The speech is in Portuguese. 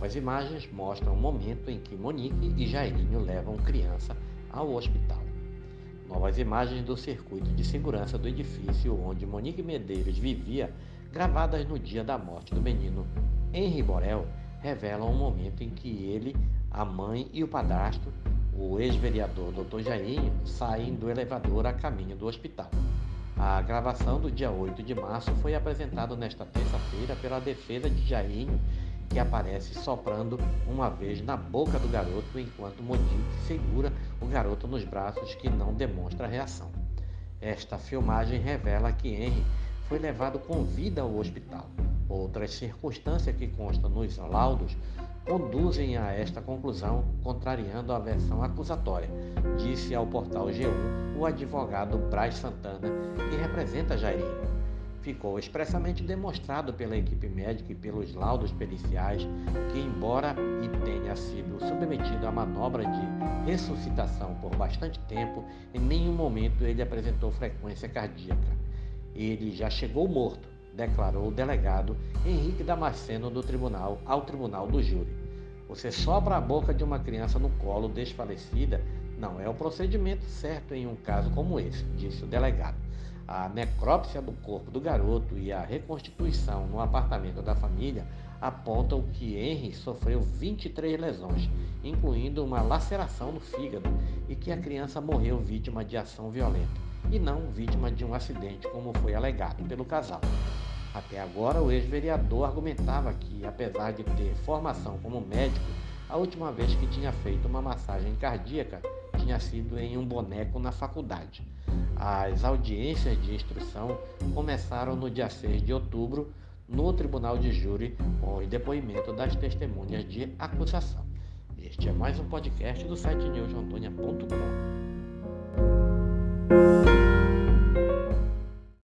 Novas imagens mostram o momento em que Monique e Jairinho levam criança ao hospital. Novas imagens do circuito de segurança do edifício onde Monique Medeiros vivia, gravadas no dia da morte do menino Henri Borel, revelam o momento em que ele, a mãe e o padrasto, o ex-vereador Dr. Jairinho, saem do elevador a caminho do hospital. A gravação do dia 8 de março foi apresentada nesta terça-feira pela defesa de Jairinho, que aparece soprando uma vez na boca do garoto enquanto Monique segura o garoto nos braços que não demonstra reação. Esta filmagem revela que Henry foi levado com vida ao hospital. Outras circunstâncias que constam nos laudos conduzem a esta conclusão, contrariando a versão acusatória, disse ao portal G1 o advogado Braz Santana, que representa Jairinho. Ficou expressamente demonstrado pela equipe médica e pelos laudos periciais que, embora e tenha sido submetido à manobra de ressuscitação por bastante tempo, em nenhum momento ele apresentou frequência cardíaca. Ele já chegou morto, declarou o delegado Henrique Damasceno do tribunal ao tribunal do júri. Você sopra a boca de uma criança no colo desfalecida não é o procedimento certo em um caso como esse, disse o delegado. A necrópsia do corpo do garoto e a reconstituição no apartamento da família apontam que Henry sofreu 23 lesões, incluindo uma laceração no fígado, e que a criança morreu vítima de ação violenta e não vítima de um acidente, como foi alegado pelo casal. Até agora, o ex-vereador argumentava que, apesar de ter formação como médico, a última vez que tinha feito uma massagem cardíaca tinha sido em um boneco na faculdade. As audiências de instrução começaram no dia 6 de outubro no Tribunal de Júri com o depoimento das testemunhas de acusação. Este é mais um podcast do site newsantônia.com.